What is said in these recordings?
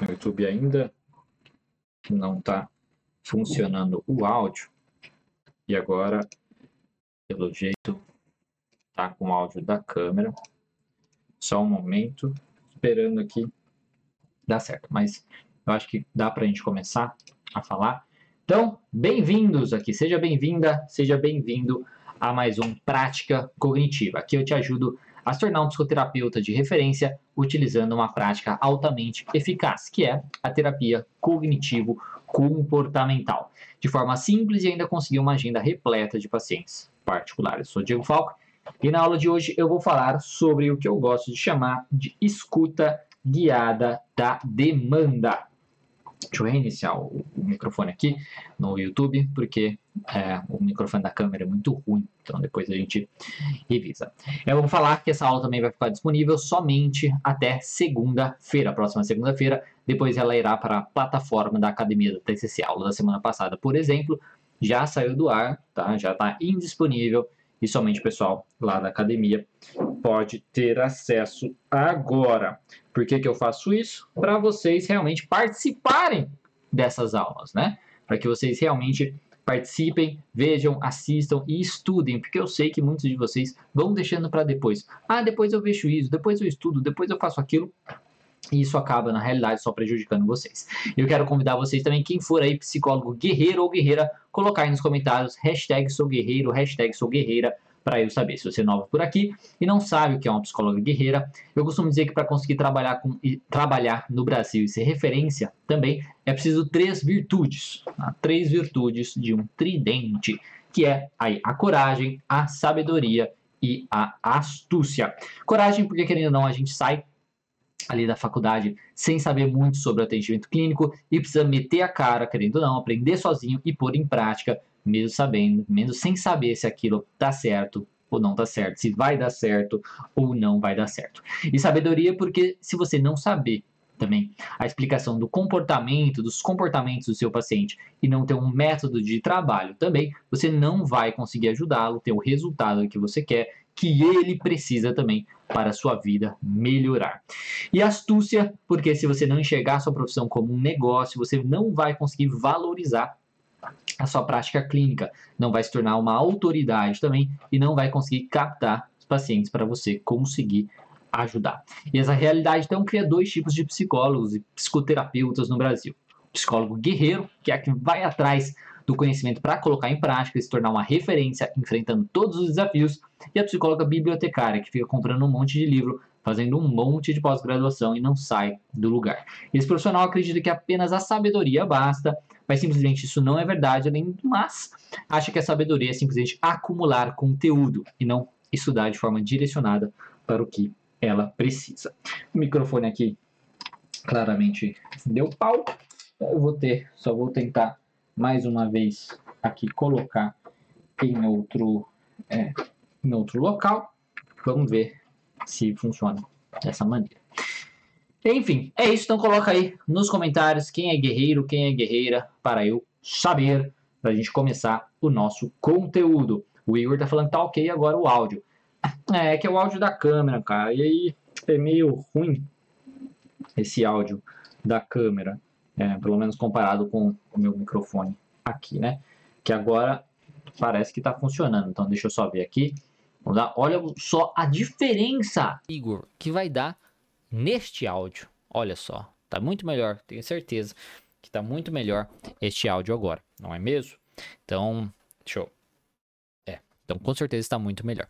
no YouTube ainda não está funcionando o áudio. E agora, pelo jeito, tá com o áudio da câmera. Só um momento, esperando aqui dar certo. Mas eu acho que dá para a gente começar a falar. Então, bem-vindos aqui, seja bem-vinda, seja bem-vindo a mais um Prática Cognitiva. Aqui eu te ajudo a se tornar um psicoterapeuta de referência utilizando uma prática altamente eficaz, que é a terapia cognitivo-comportamental. De forma simples e ainda conseguir uma agenda repleta de pacientes particulares. Eu sou Diego Falco e na aula de hoje eu vou falar sobre o que eu gosto de chamar de escuta guiada da demanda. Deixa eu reiniciar o, microfone aqui no YouTube, porque é, o microfone da câmera é muito ruim, então depois a gente revisa. Eu vou falar que essa aula também vai ficar disponível somente até segunda-feira, próxima segunda-feira. Depois ela irá para a plataforma da Academia da TCC. A aula da semana passada, por exemplo, já saiu do ar, tá? já está indisponível e somente o pessoal lá da academia pode ter acesso agora. Por que, que eu faço isso? Para vocês realmente participarem dessas aulas, né? Para que vocês realmente participem, vejam, assistam e estudem, porque eu sei que muitos de vocês vão deixando para depois. Ah, depois eu vejo isso, depois eu estudo, depois eu faço aquilo. E isso acaba, na realidade, só prejudicando vocês. Eu quero convidar vocês também, quem for aí psicólogo guerreiro ou guerreira, colocar aí nos comentários, hashtag sou guerreiro, hashtag sou guerreira, para eu saber. Se você é novo por aqui e não sabe o que é uma psicóloga guerreira, eu costumo dizer que para conseguir trabalhar, com, trabalhar no Brasil e ser referência também é preciso três virtudes. Tá? Três virtudes de um tridente, que é aí, a coragem, a sabedoria e a astúcia. Coragem, porque querendo ou não, a gente sai ali da faculdade sem saber muito sobre o atendimento clínico e precisa meter a cara, querendo ou não, aprender sozinho e pôr em prática mesmo sabendo, mesmo sem saber se aquilo dá certo ou não dá certo, se vai dar certo ou não vai dar certo. E sabedoria porque se você não saber também a explicação do comportamento, dos comportamentos do seu paciente e não ter um método de trabalho também, você não vai conseguir ajudá-lo, ter o resultado que você quer, que ele precisa também para a sua vida melhorar. E astúcia, porque se você não enxergar sua profissão como um negócio, você não vai conseguir valorizar a sua prática clínica, não vai se tornar uma autoridade também e não vai conseguir captar os pacientes para você conseguir ajudar. E essa realidade então cria dois tipos de psicólogos e psicoterapeutas no Brasil. O psicólogo guerreiro, que é que vai atrás do conhecimento para colocar em prática e se tornar uma referência enfrentando todos os desafios, e a psicóloga bibliotecária, que fica comprando um monte de livro, fazendo um monte de pós-graduação e não sai do lugar. Esse profissional acredita que apenas a sabedoria basta mas simplesmente isso não é verdade, além do mais, acha que a sabedoria é simplesmente acumular conteúdo e não estudar de forma direcionada para o que ela precisa. O microfone aqui claramente deu pau. Eu vou ter, só vou tentar mais uma vez aqui colocar em outro, é, em outro local. Vamos ver se funciona dessa maneira. Enfim, é isso. Então coloca aí nos comentários quem é guerreiro, quem é guerreira, para eu saber, para a gente começar o nosso conteúdo. O Igor tá falando tá ok agora o áudio. É, que é o áudio da câmera, cara. E aí é meio ruim esse áudio da câmera. É, pelo menos comparado com o meu microfone aqui, né? Que agora parece que tá funcionando. Então deixa eu só ver aqui. Olha só a diferença, Igor, que vai dar neste áudio. Olha só, tá muito melhor, tenho certeza que tá muito melhor este áudio agora, não é mesmo? Então, show. É, então com certeza está muito melhor.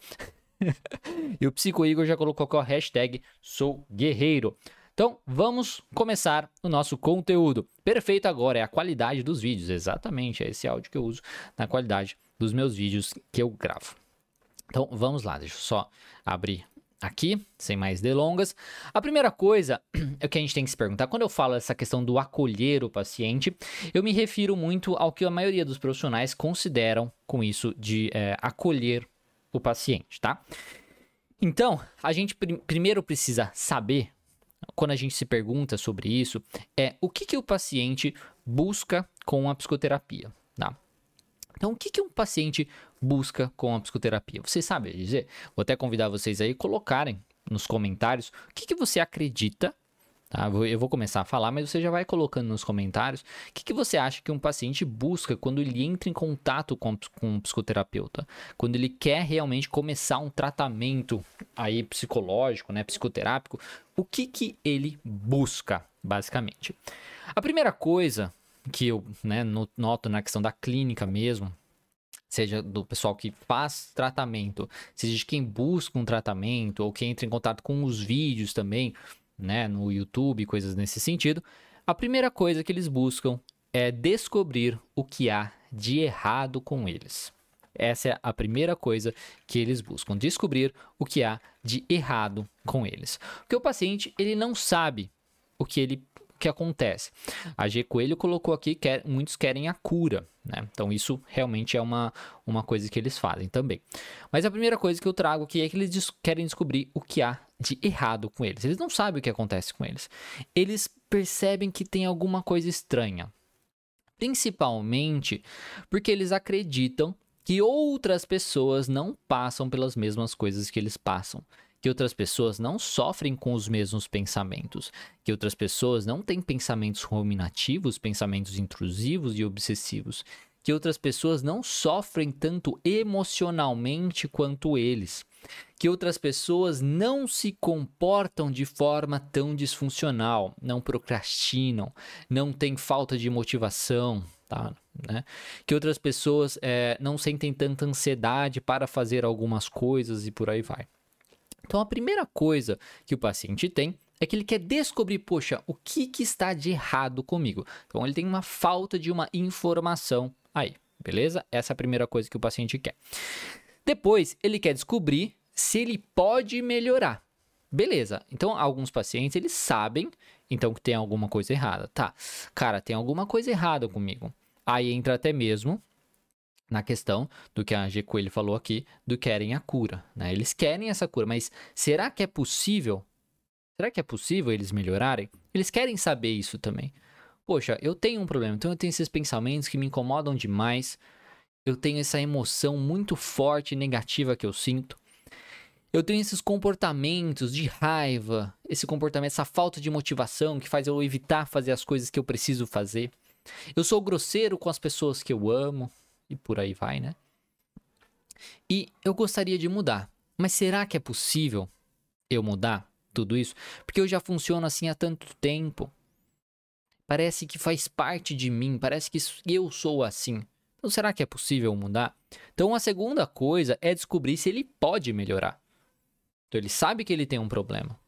e o Psico Igor já colocou com a hashtag sou guerreiro. Então, vamos começar o nosso conteúdo. Perfeito agora é a qualidade dos vídeos, exatamente, é esse áudio que eu uso na qualidade dos meus vídeos que eu gravo. Então, vamos lá, deixa eu só abrir aqui, sem mais delongas. A primeira coisa é que a gente tem que se perguntar, quando eu falo essa questão do acolher o paciente, eu me refiro muito ao que a maioria dos profissionais consideram com isso de é, acolher o paciente, tá? Então, a gente pr primeiro precisa saber, quando a gente se pergunta sobre isso, é o que, que o paciente busca com a psicoterapia? Então, o que, que um paciente busca com a psicoterapia? Você sabe dizer? Vou até convidar vocês aí colocarem nos comentários o que, que você acredita Tá? Eu vou começar a falar, mas você já vai colocando nos comentários o que, que você acha que um paciente busca quando ele entra em contato com, com um psicoterapeuta, quando ele quer realmente começar um tratamento aí psicológico, né, psicoterápico, o que, que ele busca, basicamente. A primeira coisa que eu né, noto na questão da clínica mesmo, seja do pessoal que faz tratamento, seja de quem busca um tratamento, ou quem entra em contato com os vídeos também, né, no YouTube, coisas nesse sentido, a primeira coisa que eles buscam é descobrir o que há de errado com eles. Essa é a primeira coisa que eles buscam, descobrir o que há de errado com eles. Porque o paciente, ele não sabe o que ele que acontece. A G Coelho colocou aqui que muitos querem a cura, né? Então isso realmente é uma, uma coisa que eles fazem também. Mas a primeira coisa que eu trago aqui é que eles querem descobrir o que há de errado com eles. Eles não sabem o que acontece com eles. Eles percebem que tem alguma coisa estranha. Principalmente porque eles acreditam que outras pessoas não passam pelas mesmas coisas que eles passam. Que outras pessoas não sofrem com os mesmos pensamentos, que outras pessoas não têm pensamentos ruminativos, pensamentos intrusivos e obsessivos, que outras pessoas não sofrem tanto emocionalmente quanto eles, que outras pessoas não se comportam de forma tão disfuncional, não procrastinam, não têm falta de motivação, tá? Né? Que outras pessoas é, não sentem tanta ansiedade para fazer algumas coisas e por aí vai. Então, a primeira coisa que o paciente tem é que ele quer descobrir, poxa, o que, que está de errado comigo. Então, ele tem uma falta de uma informação aí, beleza? Essa é a primeira coisa que o paciente quer. Depois, ele quer descobrir se ele pode melhorar. Beleza. Então, alguns pacientes, eles sabem, então, que tem alguma coisa errada. Tá, cara, tem alguma coisa errada comigo. Aí entra até mesmo na questão do que a G Coelho falou aqui, do querem a cura, né? Eles querem essa cura, mas será que é possível? Será que é possível eles melhorarem? Eles querem saber isso também. Poxa, eu tenho um problema, então eu tenho esses pensamentos que me incomodam demais. Eu tenho essa emoção muito forte e negativa que eu sinto. Eu tenho esses comportamentos de raiva, esse comportamento, essa falta de motivação que faz eu evitar fazer as coisas que eu preciso fazer. Eu sou grosseiro com as pessoas que eu amo e por aí vai, né? E eu gostaria de mudar. Mas será que é possível eu mudar tudo isso? Porque eu já funciono assim há tanto tempo. Parece que faz parte de mim, parece que eu sou assim. Então será que é possível mudar? Então a segunda coisa é descobrir se ele pode melhorar. Então ele sabe que ele tem um problema.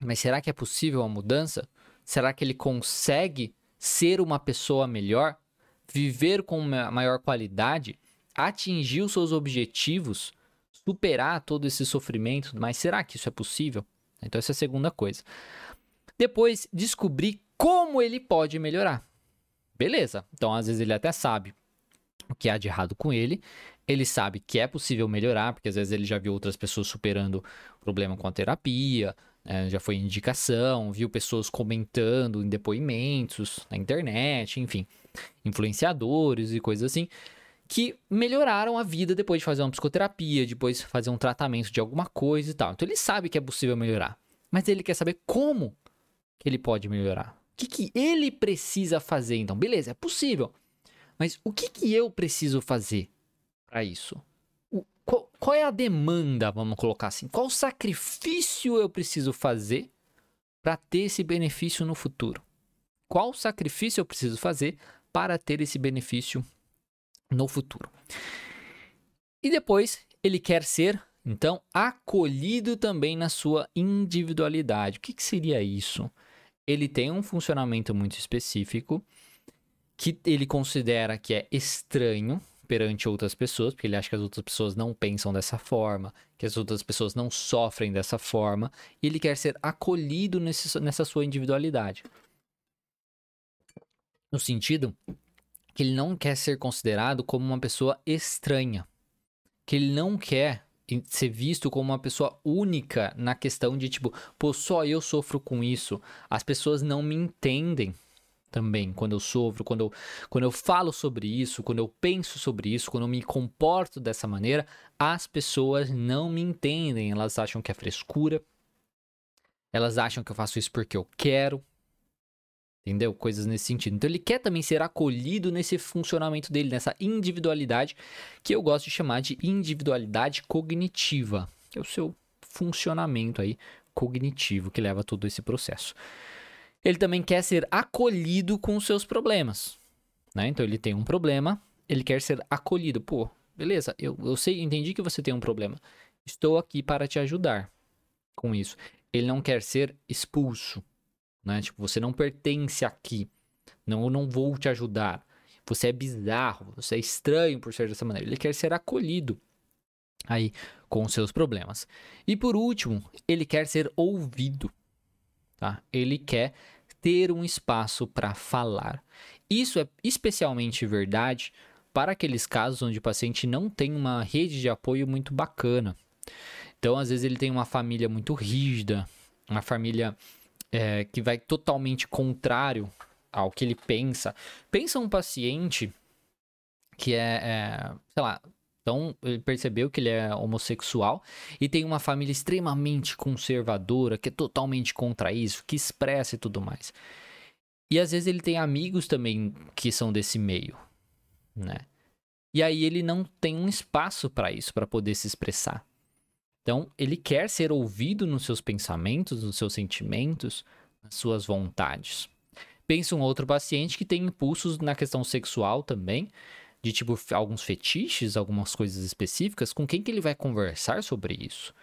Mas será que é possível a mudança? Será que ele consegue ser uma pessoa melhor? Viver com maior qualidade, atingir os seus objetivos, superar todo esse sofrimento, mas será que isso é possível? Então essa é a segunda coisa. Depois, descobrir como ele pode melhorar. Beleza. Então às vezes ele até sabe o que há de errado com ele, ele sabe que é possível melhorar, porque às vezes ele já viu outras pessoas superando problema com a terapia, é, já foi indicação, viu pessoas comentando em depoimentos na internet, enfim influenciadores e coisas assim, que melhoraram a vida depois de fazer uma psicoterapia, depois de fazer um tratamento de alguma coisa e tal. Então ele sabe que é possível melhorar, mas ele quer saber como que ele pode melhorar. O que, que ele precisa fazer então? Beleza, é possível. Mas o que, que eu preciso fazer para isso? Qual é a demanda, vamos colocar assim? Qual sacrifício eu preciso fazer para ter esse benefício no futuro? Qual sacrifício eu preciso fazer para ter esse benefício no futuro. E depois ele quer ser, então, acolhido também na sua individualidade. O que, que seria isso? Ele tem um funcionamento muito específico que ele considera que é estranho perante outras pessoas, porque ele acha que as outras pessoas não pensam dessa forma, que as outras pessoas não sofrem dessa forma, e ele quer ser acolhido nesse, nessa sua individualidade. No sentido que ele não quer ser considerado como uma pessoa estranha, que ele não quer ser visto como uma pessoa única na questão de tipo, pô, só eu sofro com isso, as pessoas não me entendem também quando eu sofro, quando eu, quando eu falo sobre isso, quando eu penso sobre isso, quando eu me comporto dessa maneira, as pessoas não me entendem, elas acham que é frescura, Elas acham que eu faço isso porque eu quero. Entendeu? Coisas nesse sentido. Então ele quer também ser acolhido nesse funcionamento dele, nessa individualidade, que eu gosto de chamar de individualidade cognitiva, que é o seu funcionamento aí cognitivo que leva todo esse processo. Ele também quer ser acolhido com os seus problemas. Né? Então ele tem um problema, ele quer ser acolhido. Pô, beleza, eu, eu sei, entendi que você tem um problema. Estou aqui para te ajudar com isso. Ele não quer ser expulso né? Tipo, você não pertence aqui. Não, eu não vou te ajudar. Você é bizarro, você é estranho por ser dessa maneira. Ele quer ser acolhido aí com os seus problemas. E por último, ele quer ser ouvido, tá? Ele quer ter um espaço para falar. Isso é especialmente verdade para aqueles casos onde o paciente não tem uma rede de apoio muito bacana. Então, às vezes ele tem uma família muito rígida, uma família é, que vai totalmente contrário ao que ele pensa. Pensa um paciente que é, é sei lá, então ele percebeu que ele é homossexual e tem uma família extremamente conservadora, que é totalmente contra isso, que expressa e tudo mais. E às vezes ele tem amigos também que são desse meio, né? E aí ele não tem um espaço para isso, para poder se expressar. Então, ele quer ser ouvido nos seus pensamentos, nos seus sentimentos, nas suas vontades. Pensa um outro paciente que tem impulsos na questão sexual também, de tipo alguns fetiches, algumas coisas específicas, com quem que ele vai conversar sobre isso?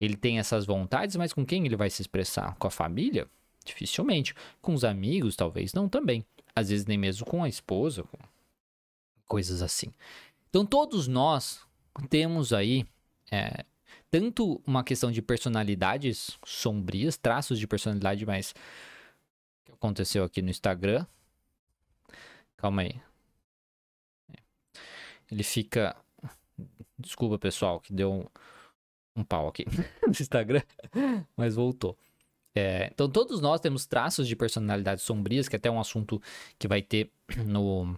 Ele tem essas vontades, mas com quem ele vai se expressar? Com a família? Dificilmente. Com os amigos, talvez não também. Às vezes nem mesmo com a esposa, com coisas assim. Então todos nós temos aí é, tanto uma questão de personalidades sombrias, traços de personalidade, mas o que aconteceu aqui no Instagram? Calma aí. Ele fica. Desculpa, pessoal, que deu um, um pau aqui no Instagram, mas voltou. É, então, todos nós temos traços de personalidade sombrias, que é até um assunto que vai ter no,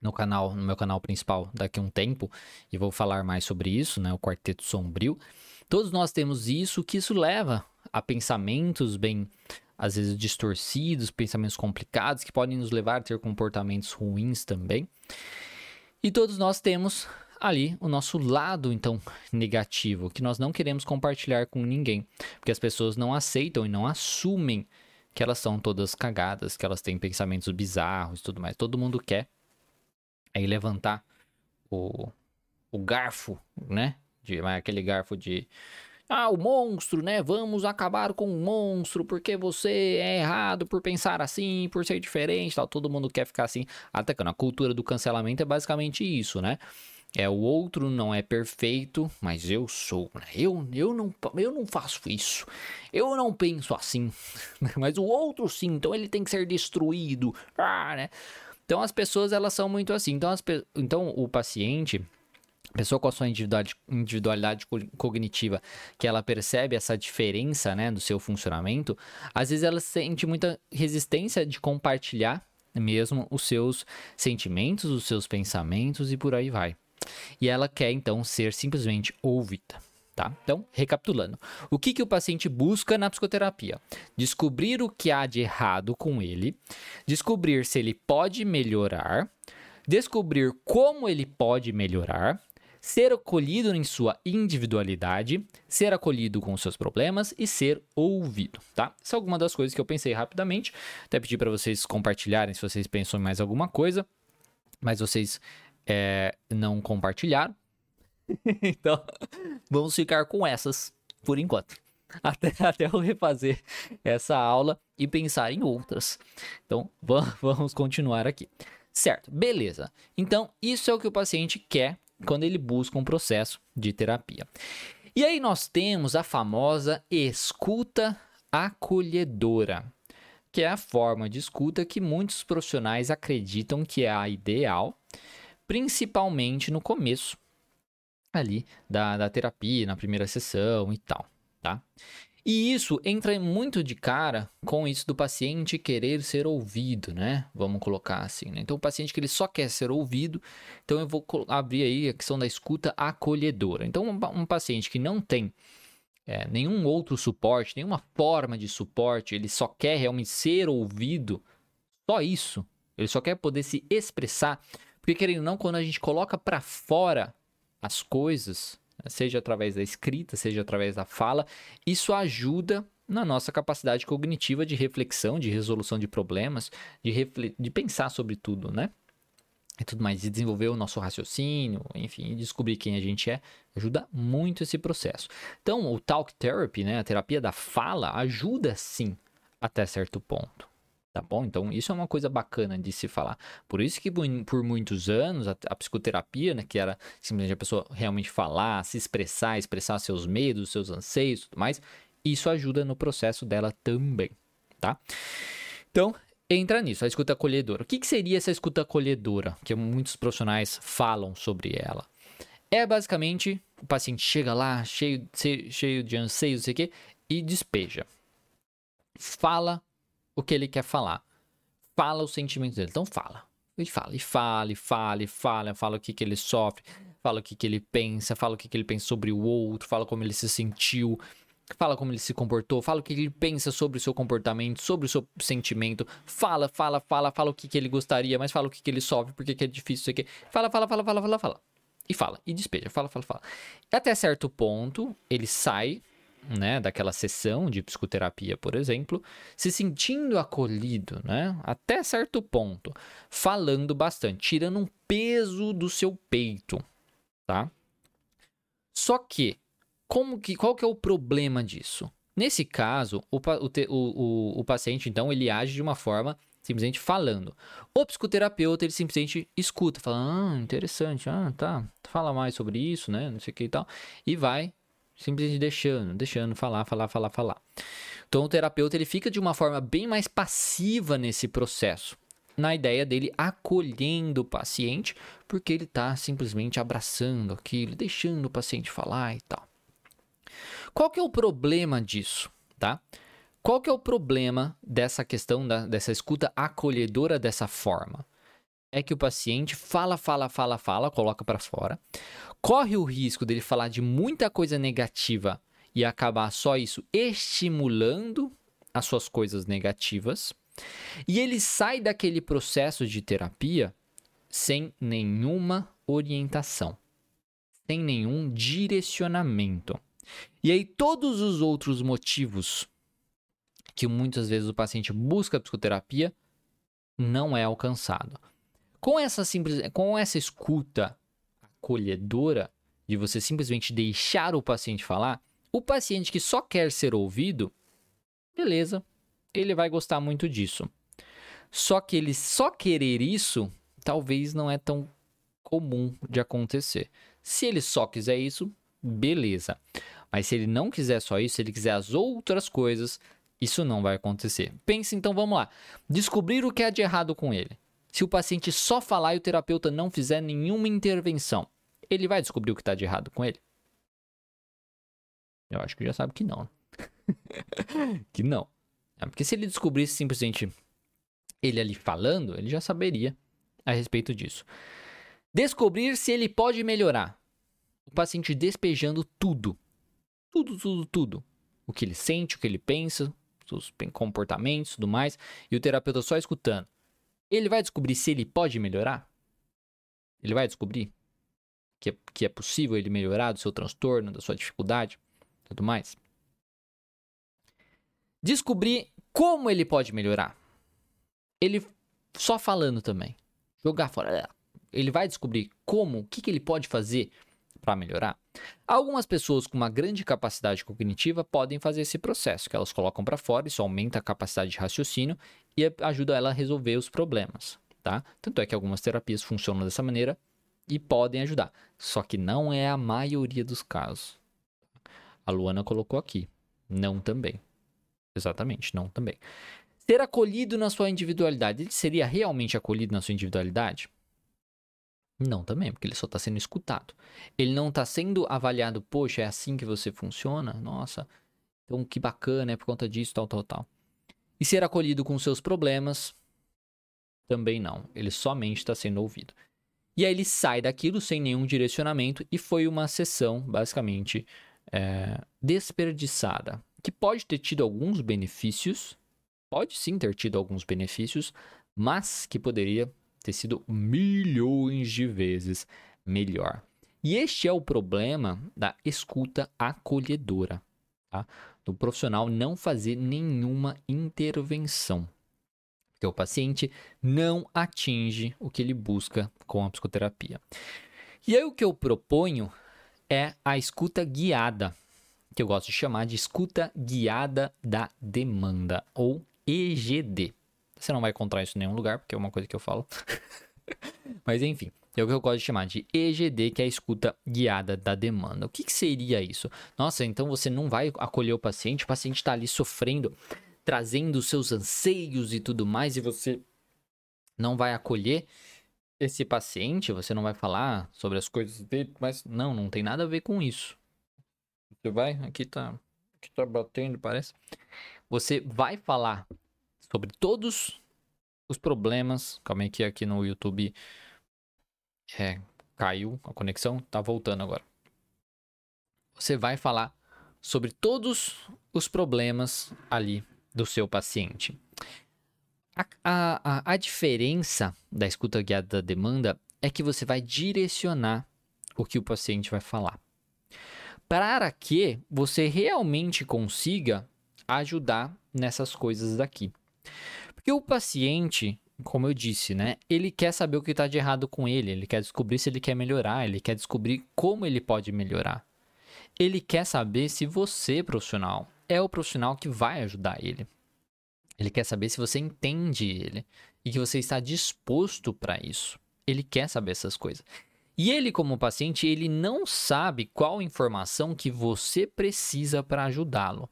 no canal, no meu canal principal daqui a um tempo, e vou falar mais sobre isso, né, o quarteto sombrio. Todos nós temos isso, que isso leva a pensamentos bem às vezes distorcidos, pensamentos complicados que podem nos levar a ter comportamentos ruins também. E todos nós temos ali o nosso lado então negativo, que nós não queremos compartilhar com ninguém, porque as pessoas não aceitam e não assumem que elas são todas cagadas, que elas têm pensamentos bizarros e tudo mais. Todo mundo quer aí levantar o, o garfo, né? De, aquele garfo de. Ah, o monstro, né? Vamos acabar com o monstro porque você é errado por pensar assim, por ser diferente, tal. Todo mundo quer ficar assim, atacando. A cultura do cancelamento é basicamente isso, né? É o outro não é perfeito, mas eu sou, né? Eu, eu, não, eu não faço isso. Eu não penso assim. mas o outro sim, então ele tem que ser destruído. Ah, né? Então as pessoas elas são muito assim. Então, as, então o paciente, pessoa com a sua individualidade, cognitiva, que ela percebe essa diferença, né, do seu funcionamento, às vezes ela sente muita resistência de compartilhar mesmo os seus sentimentos, os seus pensamentos e por aí vai. E ela quer então ser simplesmente ouvida. Tá? Então, recapitulando, o que, que o paciente busca na psicoterapia? Descobrir o que há de errado com ele, descobrir se ele pode melhorar, descobrir como ele pode melhorar, ser acolhido em sua individualidade, ser acolhido com seus problemas e ser ouvido, tá? Essa é alguma das coisas que eu pensei rapidamente. Até pedi para vocês compartilharem se vocês pensam em mais alguma coisa, mas vocês é, não compartilharam. então, vamos ficar com essas por enquanto. Até, até eu refazer essa aula e pensar em outras. Então, vamos continuar aqui. Certo, beleza. Então, isso é o que o paciente quer quando ele busca um processo de terapia. E aí nós temos a famosa escuta acolhedora, que é a forma de escuta que muitos profissionais acreditam que é a ideal, principalmente no começo ali da, da terapia, na primeira sessão e tal, tá? E isso entra muito de cara com isso do paciente querer ser ouvido, né? Vamos colocar assim, né? Então, o paciente que ele só quer ser ouvido, então eu vou abrir aí a questão da escuta acolhedora. Então, um, paciente que não tem é, nenhum outro suporte, nenhuma forma de suporte, ele só quer realmente ser ouvido, só isso. Ele só quer poder se expressar, porque querendo ou não, quando a gente coloca para fora as coisas, seja através da escrita, seja através da fala, isso ajuda na nossa capacidade cognitiva de reflexão, de resolução de problemas, de, de pensar sobre tudo, né? E tudo mais, de desenvolver o nosso raciocínio, enfim, descobrir quem a gente é, ajuda muito esse processo. Então, o talk therapy, né, a terapia da fala, ajuda sim até certo ponto. Tá bom? Então, isso é uma coisa bacana de se falar. Por isso que por muitos anos a, a psicoterapia, né, que era simplesmente a pessoa realmente falar, se expressar, expressar seus medos, seus anseios, tudo mais, isso ajuda no processo dela também, tá? Então, entra nisso, a escuta acolhedora. O que, que seria essa escuta acolhedora? Que muitos profissionais falam sobre ela. É basicamente o paciente chega lá, cheio, cheio de anseios, não sei o quê, e despeja. Fala o que ele quer falar. Fala os sentimentos dele. Então fala. E fala, e fala, e fala, e fala, fala o que, que ele sofre, fala o que, que ele pensa, fala o que, que ele pensa sobre o outro, fala como ele se sentiu, fala como ele se comportou, fala o que ele pensa sobre o seu comportamento, sobre o seu sentimento, fala, fala, fala, fala o que, que ele gostaria, mas fala o que, que ele sofre, porque que é difícil isso aqui. Fala, fala, fala, fala, fala, fala. E fala, e despeja, fala, fala, fala. Até certo ponto, ele sai né, daquela sessão de psicoterapia, por exemplo, se sentindo acolhido, né, até certo ponto, falando bastante, tirando um peso do seu peito, tá? Só que, como que, qual que é o problema disso? Nesse caso, o, o, o, o paciente, então, ele age de uma forma simplesmente falando. O psicoterapeuta, ele simplesmente escuta, fala, ah, interessante, ah, tá, fala mais sobre isso, né, não sei o que e tal, e vai Simplesmente deixando, deixando falar, falar, falar, falar. Então o terapeuta ele fica de uma forma bem mais passiva nesse processo, na ideia dele acolhendo o paciente, porque ele está simplesmente abraçando aquilo, deixando o paciente falar e tal. Qual que é o problema disso, tá? Qual que é o problema dessa questão da, dessa escuta acolhedora dessa forma? É que o paciente fala, fala, fala, fala, coloca para fora corre o risco dele falar de muita coisa negativa e acabar só isso estimulando as suas coisas negativas. E ele sai daquele processo de terapia sem nenhuma orientação, sem nenhum direcionamento. E aí, todos os outros motivos que muitas vezes o paciente busca psicoterapia não é alcançado. Com essa simples, com essa escuta acolhedora, de você simplesmente deixar o paciente falar, o paciente que só quer ser ouvido, beleza, ele vai gostar muito disso. Só que ele só querer isso, talvez não é tão comum de acontecer. Se ele só quiser isso, beleza. Mas se ele não quiser só isso, se ele quiser as outras coisas, isso não vai acontecer. Pense então, vamos lá. Descobrir o que há de errado com ele. Se o paciente só falar e o terapeuta não fizer nenhuma intervenção, ele vai descobrir o que está de errado com ele? Eu acho que já sabe que não. que não. É porque se ele descobrisse simplesmente ele ali falando, ele já saberia a respeito disso. Descobrir se ele pode melhorar. O paciente despejando tudo. Tudo, tudo, tudo. O que ele sente, o que ele pensa, os comportamentos, tudo mais, e o terapeuta só escutando. Ele vai descobrir se ele pode melhorar? Ele vai descobrir? Que é, que é possível ele melhorar do seu transtorno, da sua dificuldade, tudo mais. Descobrir como ele pode melhorar. Ele só falando também. Jogar fora. Ele vai descobrir como, o que, que ele pode fazer para melhorar. Algumas pessoas com uma grande capacidade cognitiva podem fazer esse processo, que elas colocam para fora, isso aumenta a capacidade de raciocínio e ajuda ela a resolver os problemas, tá? Tanto é que algumas terapias funcionam dessa maneira, e podem ajudar. Só que não é a maioria dos casos. A Luana colocou aqui. Não também. Exatamente, não também. Ser acolhido na sua individualidade. Ele seria realmente acolhido na sua individualidade? Não também, porque ele só está sendo escutado. Ele não está sendo avaliado, poxa, é assim que você funciona? Nossa, então que bacana, é por conta disso, tal, tal, tal. E ser acolhido com seus problemas? Também não. Ele somente está sendo ouvido. E aí ele sai daquilo sem nenhum direcionamento e foi uma sessão, basicamente, é, desperdiçada, que pode ter tido alguns benefícios, pode sim ter tido alguns benefícios, mas que poderia ter sido milhões de vezes melhor. E este é o problema da escuta acolhedora, tá? do profissional não fazer nenhuma intervenção. O paciente não atinge o que ele busca com a psicoterapia. E aí o que eu proponho é a escuta guiada, que eu gosto de chamar de escuta guiada da demanda, ou EGD. Você não vai encontrar isso em nenhum lugar, porque é uma coisa que eu falo. Mas enfim, é o que eu gosto de chamar de EGD, que é a escuta guiada da demanda. O que, que seria isso? Nossa, então você não vai acolher o paciente, o paciente está ali sofrendo, trazendo seus anseios e tudo mais, e você não vai acolher esse paciente, você não vai falar sobre as coisas dele, mas não, não tem nada a ver com isso. Você vai, aqui tá, aqui tá batendo, parece. Você vai falar sobre todos os problemas. Calma aí que aqui no YouTube é, caiu a conexão, tá voltando agora. Você vai falar sobre todos os problemas ali do seu paciente. A, a, a diferença da escuta guiada da demanda é que você vai direcionar o que o paciente vai falar. Para que você realmente consiga ajudar nessas coisas daqui. Porque o paciente, como eu disse, né? Ele quer saber o que está de errado com ele, ele quer descobrir se ele quer melhorar, ele quer descobrir como ele pode melhorar. Ele quer saber se você, profissional, é o profissional que vai ajudar ele. Ele quer saber se você entende ele e que você está disposto para isso. Ele quer saber essas coisas. E ele, como paciente, ele não sabe qual informação que você precisa para ajudá-lo.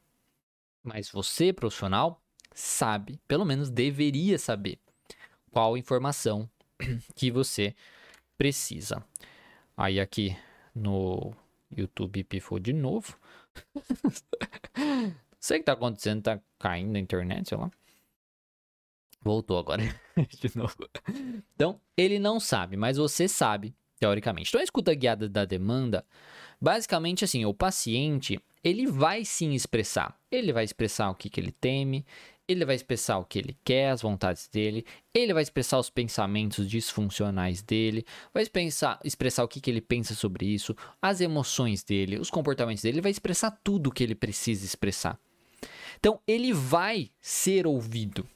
Mas você, profissional, sabe, pelo menos deveria saber, qual informação que você precisa. Aí aqui no YouTube pifou de novo. Sei o que tá acontecendo, tá caindo a internet, sei lá. Voltou agora de novo. Então, ele não sabe, mas você sabe, teoricamente. Então, a escuta guiada da demanda, basicamente assim, o paciente, ele vai sim expressar. Ele vai expressar o que, que ele teme, ele vai expressar o que ele quer, as vontades dele, ele vai expressar os pensamentos disfuncionais dele, vai expressar, expressar o que, que ele pensa sobre isso, as emoções dele, os comportamentos dele, ele vai expressar tudo o que ele precisa expressar. Então, ele vai ser ouvido.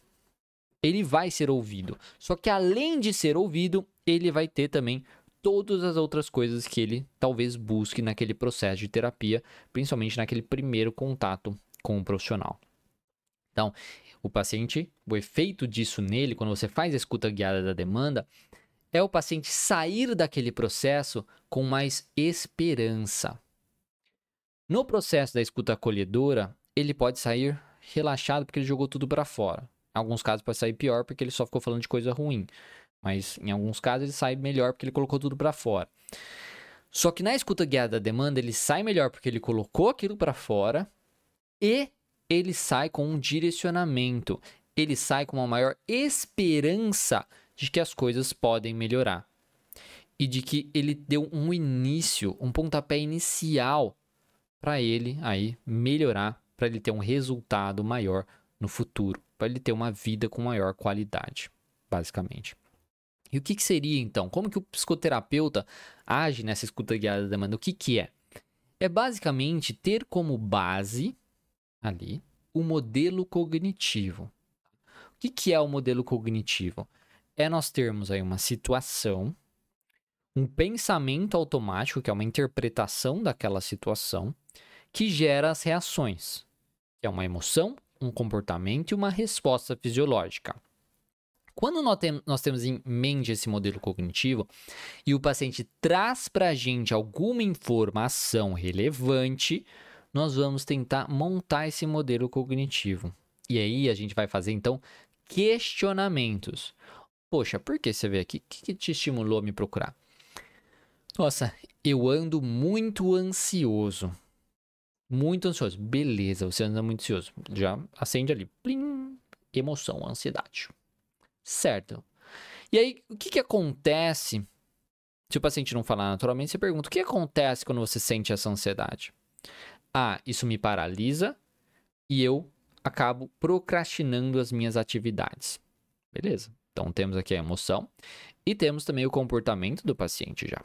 Ele vai ser ouvido. Só que além de ser ouvido, ele vai ter também todas as outras coisas que ele talvez busque naquele processo de terapia, principalmente naquele primeiro contato com o profissional. Então, o paciente, o efeito disso nele, quando você faz a escuta guiada da demanda, é o paciente sair daquele processo com mais esperança. No processo da escuta acolhedora, ele pode sair relaxado porque ele jogou tudo para fora. Em alguns casos pode sair pior porque ele só ficou falando de coisa ruim, mas em alguns casos ele sai melhor porque ele colocou tudo para fora. Só que na escuta guiada da demanda, ele sai melhor porque ele colocou aquilo para fora e ele sai com um direcionamento, ele sai com uma maior esperança de que as coisas podem melhorar e de que ele deu um início, um pontapé inicial para ele aí melhorar, para ele ter um resultado maior no futuro, para ele ter uma vida com maior qualidade, basicamente. E o que, que, seria então? Como que o psicoterapeuta age nessa escuta guiada da demanda? O que, que é? É basicamente ter como base ali o modelo cognitivo. O que, que é o modelo cognitivo? É nós termos aí uma situação, um pensamento automático, que é uma interpretação daquela situação, que gera as reações, que é uma emoção, um comportamento e uma resposta fisiológica. Quando nós, tem, nós temos em mente esse modelo cognitivo e o paciente traz para a gente alguma informação relevante, nós vamos tentar montar esse modelo cognitivo. E aí a gente vai fazer então questionamentos. Poxa, por que você veio aqui? O que te estimulou a me procurar? Nossa, eu ando muito ansioso. Muito ansioso. Beleza, você anda muito ansioso. Já acende ali. Plim, emoção, ansiedade. Certo. E aí, o que, que acontece? Se o paciente não falar naturalmente, você pergunta: o que acontece quando você sente essa ansiedade? Ah, isso me paralisa e eu acabo procrastinando as minhas atividades. Beleza. Então temos aqui a emoção e temos também o comportamento do paciente já.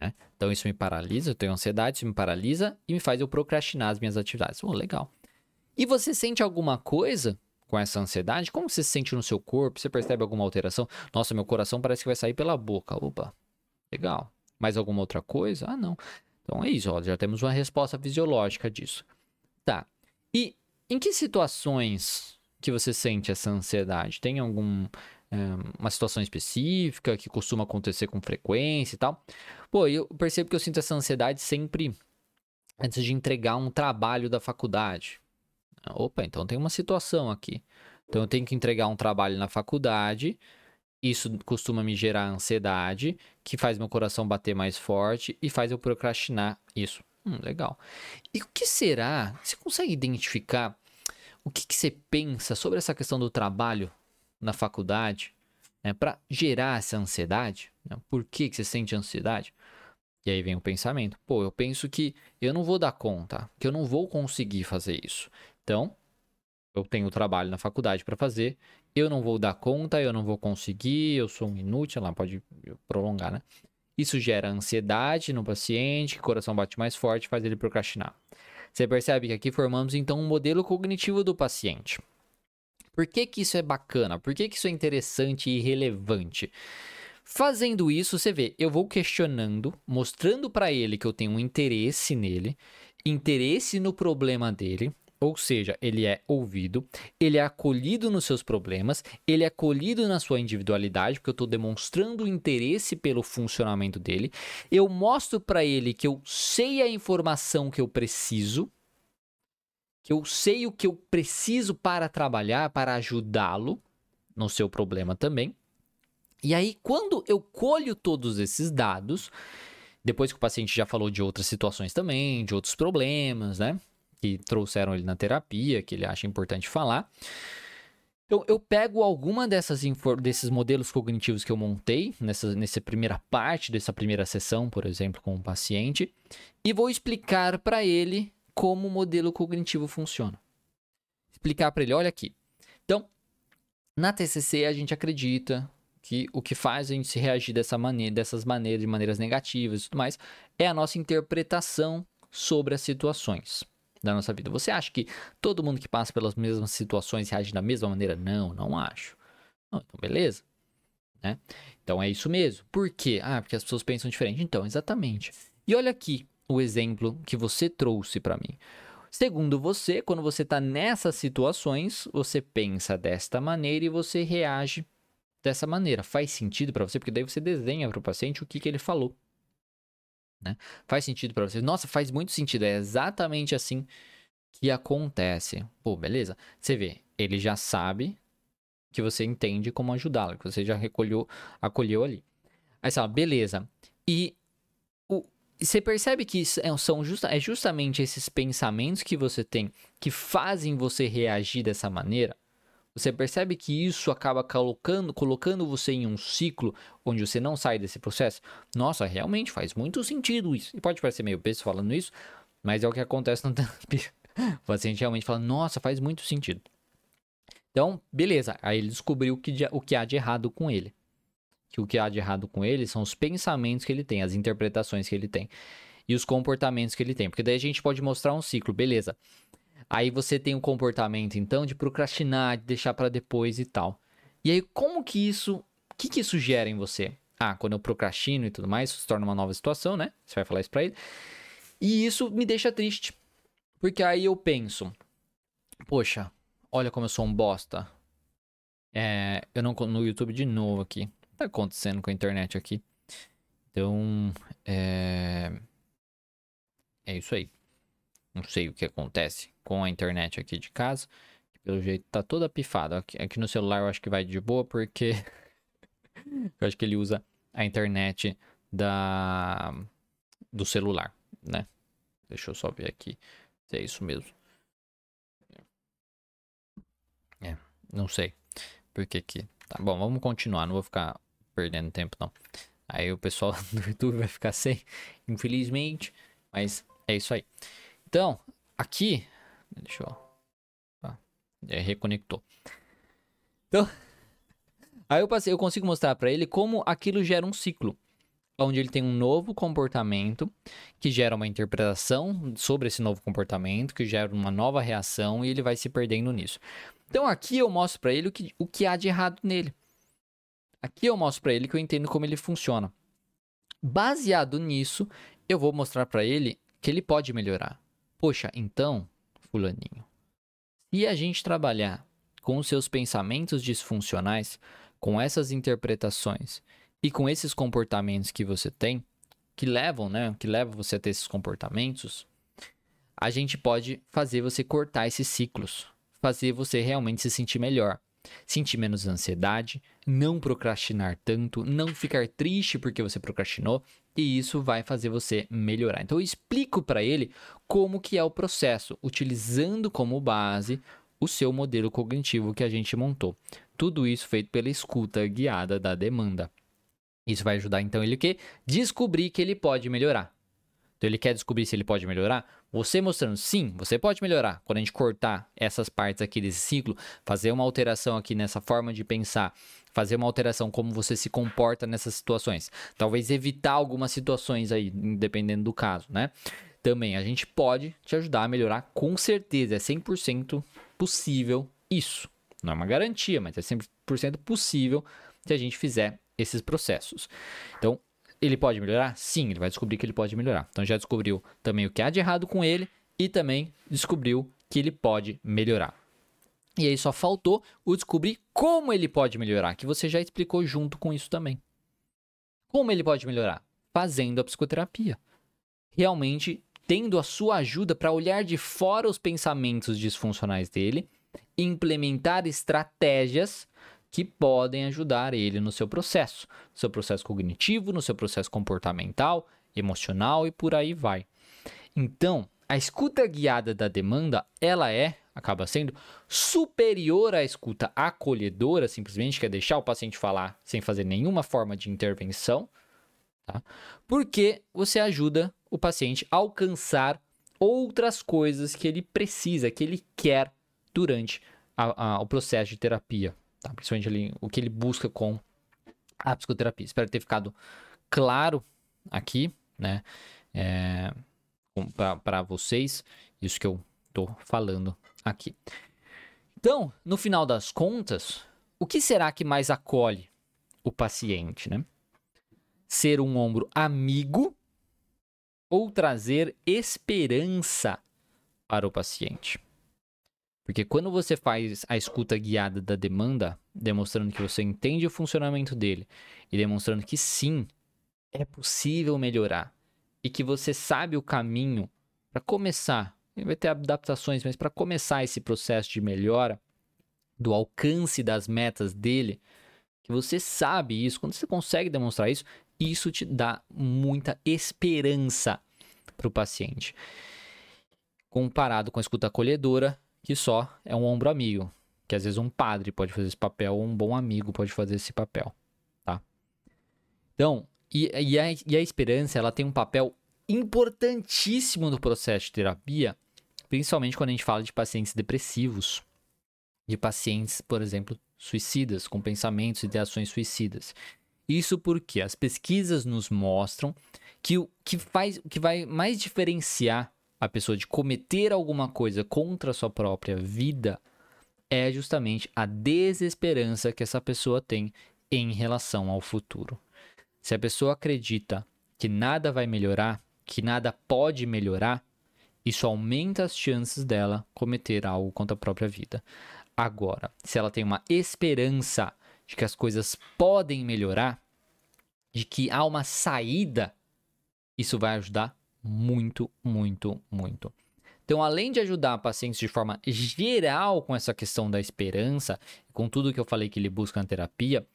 Né? Então isso me paralisa, eu tenho ansiedade, isso me paralisa e me faz eu procrastinar as minhas atividades. Oh, legal. E você sente alguma coisa com essa ansiedade? Como você se sente no seu corpo? Você percebe alguma alteração? Nossa, meu coração parece que vai sair pela boca. Opa, legal. Mais alguma outra coisa? Ah, não. Então é isso, ó, já temos uma resposta fisiológica disso. Tá. E em que situações que você sente essa ansiedade? Tem algum é, uma situação específica que costuma acontecer com frequência e tal? Pô, eu percebo que eu sinto essa ansiedade sempre antes de entregar um trabalho da faculdade. Opa, então tem uma situação aqui. Então eu tenho que entregar um trabalho na faculdade. Isso costuma me gerar ansiedade, que faz meu coração bater mais forte e faz eu procrastinar isso. Hum, legal. E o que será? Você consegue identificar o que, que você pensa sobre essa questão do trabalho na faculdade né, para gerar essa ansiedade? Né? Por que, que você sente ansiedade? E aí vem o pensamento: pô, eu penso que eu não vou dar conta, que eu não vou conseguir fazer isso. Então, eu tenho trabalho na faculdade para fazer, eu não vou dar conta, eu não vou conseguir, eu sou um inútil, pode prolongar, né? Isso gera ansiedade no paciente, o coração bate mais forte, faz ele procrastinar. Você percebe que aqui formamos então um modelo cognitivo do paciente. Por que, que isso é bacana? Por que, que isso é interessante e relevante? Fazendo isso, você vê, eu vou questionando, mostrando para ele que eu tenho um interesse nele, interesse no problema dele, ou seja, ele é ouvido, ele é acolhido nos seus problemas, ele é acolhido na sua individualidade, porque eu estou demonstrando interesse pelo funcionamento dele. Eu mostro para ele que eu sei a informação que eu preciso, que eu sei o que eu preciso para trabalhar, para ajudá-lo no seu problema também. E aí, quando eu colho todos esses dados, depois que o paciente já falou de outras situações também, de outros problemas, né? Que trouxeram ele na terapia, que ele acha importante falar. Então, eu pego alguma dessas desses modelos cognitivos que eu montei nessa, nessa primeira parte, dessa primeira sessão, por exemplo, com o paciente, e vou explicar para ele como o modelo cognitivo funciona. Explicar para ele, olha aqui. Então, na TCC a gente acredita que o que faz a gente se reagir dessa maneira, dessas maneiras, de maneiras negativas e tudo mais, é a nossa interpretação sobre as situações da nossa vida. Você acha que todo mundo que passa pelas mesmas situações reage da mesma maneira? Não, não acho. Não, então, beleza. Né? Então é isso mesmo. Por quê? Ah, porque as pessoas pensam diferente. Então, exatamente. E olha aqui o exemplo que você trouxe para mim. Segundo você, quando você está nessas situações, você pensa desta maneira e você reage dessa maneira. Faz sentido para você? Porque daí você desenha para o paciente o que, que ele falou. Né? Faz sentido para vocês? Nossa, faz muito sentido. É exatamente assim que acontece. Pô, beleza? Você vê, ele já sabe que você entende como ajudá-lo, que você já recolheu, acolheu ali. Aí você fala, beleza. E o, você percebe que é, são justa, é justamente esses pensamentos que você tem que fazem você reagir dessa maneira? Você percebe que isso acaba colocando, colocando você em um ciclo onde você não sai desse processo? Nossa, realmente faz muito sentido isso. E pode parecer meio peso falando isso, mas é o que acontece no terapia. O paciente realmente fala, nossa, faz muito sentido. Então, beleza. Aí ele descobriu que, o que há de errado com ele. Que o que há de errado com ele são os pensamentos que ele tem, as interpretações que ele tem e os comportamentos que ele tem. Porque daí a gente pode mostrar um ciclo, beleza. Aí você tem o um comportamento, então, de procrastinar, de deixar para depois e tal. E aí, como que isso. O que, que isso gera em você? Ah, quando eu procrastino e tudo mais, isso se torna uma nova situação, né? Você vai falar isso pra ele. E isso me deixa triste. Porque aí eu penso, poxa, olha como eu sou um bosta. É, eu não no YouTube de novo aqui. O que tá acontecendo com a internet aqui? Então, é é isso aí. Não sei o que acontece com a internet aqui de casa. Pelo jeito tá toda pifada. Aqui, aqui no celular eu acho que vai de boa porque eu acho que ele usa a internet da do celular, né? Deixa eu só ver aqui se é isso mesmo. É, não sei. Por que que... Tá bom, vamos continuar. Não vou ficar perdendo tempo, não. Aí o pessoal do YouTube vai ficar sem, infelizmente. Mas É isso aí. Então, aqui. Deixa eu. É, reconectou. Então. Aí eu, passei, eu consigo mostrar para ele como aquilo gera um ciclo. Onde ele tem um novo comportamento que gera uma interpretação sobre esse novo comportamento, que gera uma nova reação e ele vai se perdendo nisso. Então aqui eu mostro para ele o que, o que há de errado nele. Aqui eu mostro para ele que eu entendo como ele funciona. Baseado nisso, eu vou mostrar para ele que ele pode melhorar. Poxa, então, fulaninho, se a gente trabalhar com os seus pensamentos disfuncionais, com essas interpretações e com esses comportamentos que você tem, que levam, né, que levam você a ter esses comportamentos, a gente pode fazer você cortar esses ciclos, fazer você realmente se sentir melhor, sentir menos ansiedade, não procrastinar tanto, não ficar triste porque você procrastinou, e isso vai fazer você melhorar. Então eu explico para ele como que é o processo, utilizando como base o seu modelo cognitivo que a gente montou. Tudo isso feito pela escuta guiada da demanda. Isso vai ajudar então ele o quê? Descobrir que ele pode melhorar. Então ele quer descobrir se ele pode melhorar. Você mostrando sim, você pode melhorar. Quando a gente cortar essas partes aqui desse ciclo, fazer uma alteração aqui nessa forma de pensar, fazer uma alteração como você se comporta nessas situações. Talvez evitar algumas situações aí, dependendo do caso, né? Também a gente pode te ajudar a melhorar com certeza, é 100% possível isso. Não é uma garantia, mas é 100% possível se a gente fizer esses processos. Então, ele pode melhorar? Sim, ele vai descobrir que ele pode melhorar. Então, já descobriu também o que há de errado com ele e também descobriu que ele pode melhorar. E aí só faltou o descobrir como ele pode melhorar, que você já explicou junto com isso também. Como ele pode melhorar? Fazendo a psicoterapia. Realmente tendo a sua ajuda para olhar de fora os pensamentos disfuncionais dele implementar estratégias que podem ajudar ele no seu processo, no seu processo cognitivo, no seu processo comportamental, emocional e por aí vai. Então, a escuta guiada da demanda, ela é acaba sendo superior à escuta acolhedora, simplesmente que é deixar o paciente falar sem fazer nenhuma forma de intervenção, tá? Porque você ajuda o paciente a alcançar outras coisas que ele precisa, que ele quer durante a, a, o processo de terapia, tá? Principalmente ali, o que ele busca com a psicoterapia. Espero ter ficado claro aqui, né? É, para vocês, isso que eu tô falando aqui. Então, no final das contas, o que será que mais acolhe o paciente, né? Ser um ombro amigo ou trazer esperança para o paciente? Porque quando você faz a escuta guiada da demanda, demonstrando que você entende o funcionamento dele e demonstrando que sim, é possível melhorar e que você sabe o caminho para começar vai ter adaptações, mas para começar esse processo de melhora do alcance das metas dele, que você sabe isso, quando você consegue demonstrar isso, isso te dá muita esperança para o paciente. Comparado com a escuta acolhedora, que só é um ombro amigo, que às vezes um padre pode fazer esse papel, ou um bom amigo pode fazer esse papel, tá? Então, e, e, a, e a esperança, ela tem um papel importantíssimo no processo de terapia, principalmente quando a gente fala de pacientes depressivos, de pacientes, por exemplo, suicidas, com pensamentos e ideações suicidas. Isso porque as pesquisas nos mostram que o que faz, o que vai mais diferenciar a pessoa de cometer alguma coisa contra a sua própria vida é justamente a desesperança que essa pessoa tem em relação ao futuro. Se a pessoa acredita que nada vai melhorar, que nada pode melhorar, isso aumenta as chances dela cometer algo contra a própria vida. Agora, se ela tem uma esperança de que as coisas podem melhorar, de que há uma saída, isso vai ajudar muito, muito, muito. Então, além de ajudar pacientes de forma geral com essa questão da esperança, com tudo que eu falei que ele busca na terapia,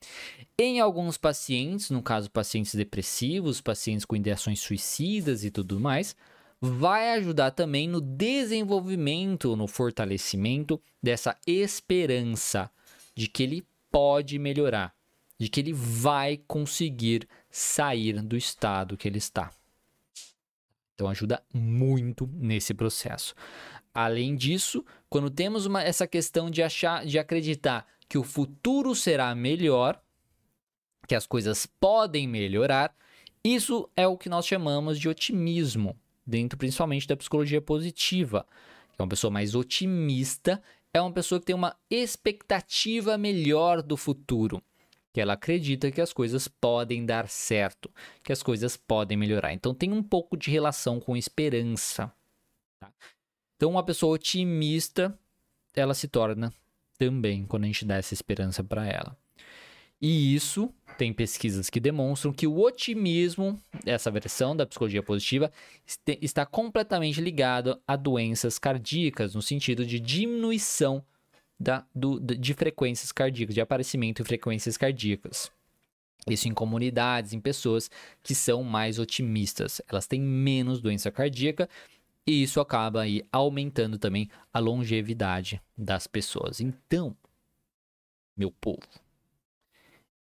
em alguns pacientes, no caso pacientes depressivos, pacientes com ideações suicidas e tudo mais, vai ajudar também no desenvolvimento, no fortalecimento dessa esperança de que ele pode melhorar, de que ele vai conseguir sair do estado que ele está. Então ajuda muito nesse processo. Além disso, quando temos uma, essa questão de achar, de acreditar que o futuro será melhor, que as coisas podem melhorar, isso é o que nós chamamos de otimismo, dentro principalmente da psicologia positiva. É uma pessoa mais otimista, é uma pessoa que tem uma expectativa melhor do futuro que ela acredita que as coisas podem dar certo, que as coisas podem melhorar. Então tem um pouco de relação com esperança. Tá? Então uma pessoa otimista, ela se torna também quando a gente dá essa esperança para ela. E isso tem pesquisas que demonstram que o otimismo, essa versão da psicologia positiva, está completamente ligado a doenças cardíacas, no sentido de diminuição da, do, de frequências cardíacas, de aparecimento em frequências cardíacas. Isso em comunidades, em pessoas que são mais otimistas. Elas têm menos doença cardíaca e isso acaba aí aumentando também a longevidade das pessoas. Então, meu povo,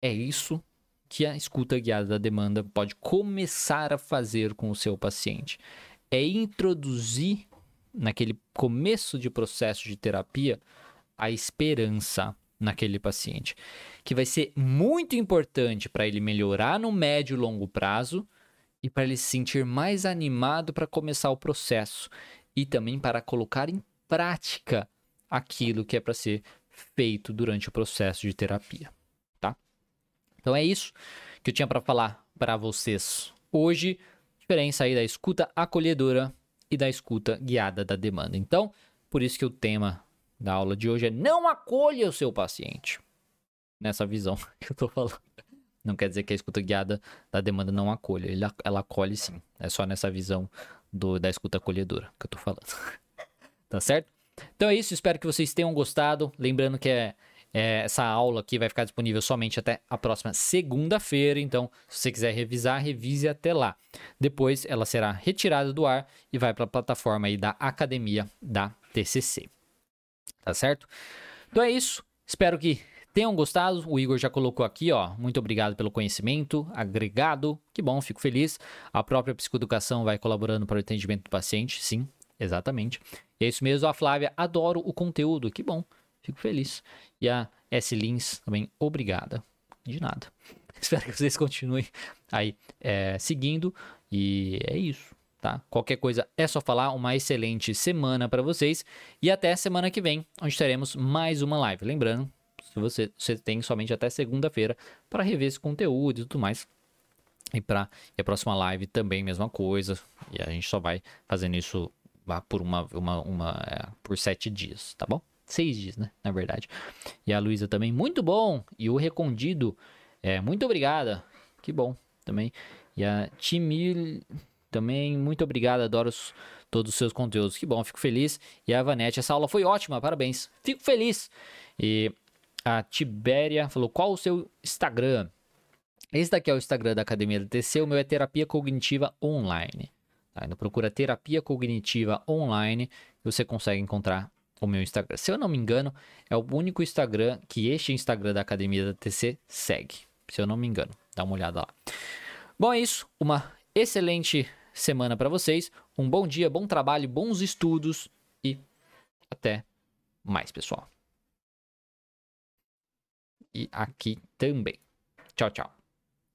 é isso que a escuta guiada da demanda pode começar a fazer com o seu paciente. É introduzir naquele começo de processo de terapia a esperança naquele paciente, que vai ser muito importante para ele melhorar no médio e longo prazo e para ele se sentir mais animado para começar o processo e também para colocar em prática aquilo que é para ser feito durante o processo de terapia, tá? Então é isso que eu tinha para falar para vocês hoje, diferença aí da escuta acolhedora e da escuta guiada da demanda. Então, por isso que o tema da aula de hoje é não acolha o seu paciente. Nessa visão que eu tô falando. Não quer dizer que a escuta guiada da demanda não acolha. Ela, acolhe sim. É só nessa visão do, da escuta acolhedora que eu tô falando. tá certo? Então é isso. Espero que vocês tenham gostado. Lembrando que é, é, essa aula aqui vai ficar disponível somente até a próxima segunda-feira. Então, se você quiser revisar, revise até lá. Depois ela será retirada do ar e vai para a plataforma aí da Academia da TCC. Tá certo? Então é isso. Espero que tenham gostado. O Igor já colocou aqui, ó. Muito obrigado pelo conhecimento agregado. Que bom, fico feliz. A própria psicoeducação vai colaborando para o atendimento do paciente. Sim, exatamente. E é isso mesmo. A Flávia, adoro o conteúdo. Que bom, fico feliz. E a S. Lins também, obrigada. De nada. Espero que vocês continuem aí é, seguindo. E é isso tá? Qualquer coisa é só falar. Uma excelente semana para vocês e até semana que vem, onde teremos mais uma live. Lembrando, se você, você tem somente até segunda-feira para rever esse conteúdo e tudo mais. E para a próxima live também mesma coisa. E a gente só vai fazendo isso por uma, uma, uma é, por sete dias, tá bom? Seis dias, né? Na verdade. E a Luísa também, muito bom. E o Recondido, é, muito obrigada. Que bom também. E a Timil também. Muito obrigado, adoro os, todos os seus conteúdos. Que bom, fico feliz. E a Vanete, essa aula foi ótima, parabéns. Fico feliz. E a Tibéria falou: qual o seu Instagram? Esse daqui é o Instagram da Academia da TC, o meu é Terapia Cognitiva Online. Tá? Então procura Terapia Cognitiva Online e você consegue encontrar o meu Instagram. Se eu não me engano, é o único Instagram que este Instagram da Academia da TC segue. Se eu não me engano, dá uma olhada lá. Bom, é isso. Uma excelente semana para vocês. Um bom dia, bom trabalho, bons estudos e até mais, pessoal. E aqui também. Tchau, tchau.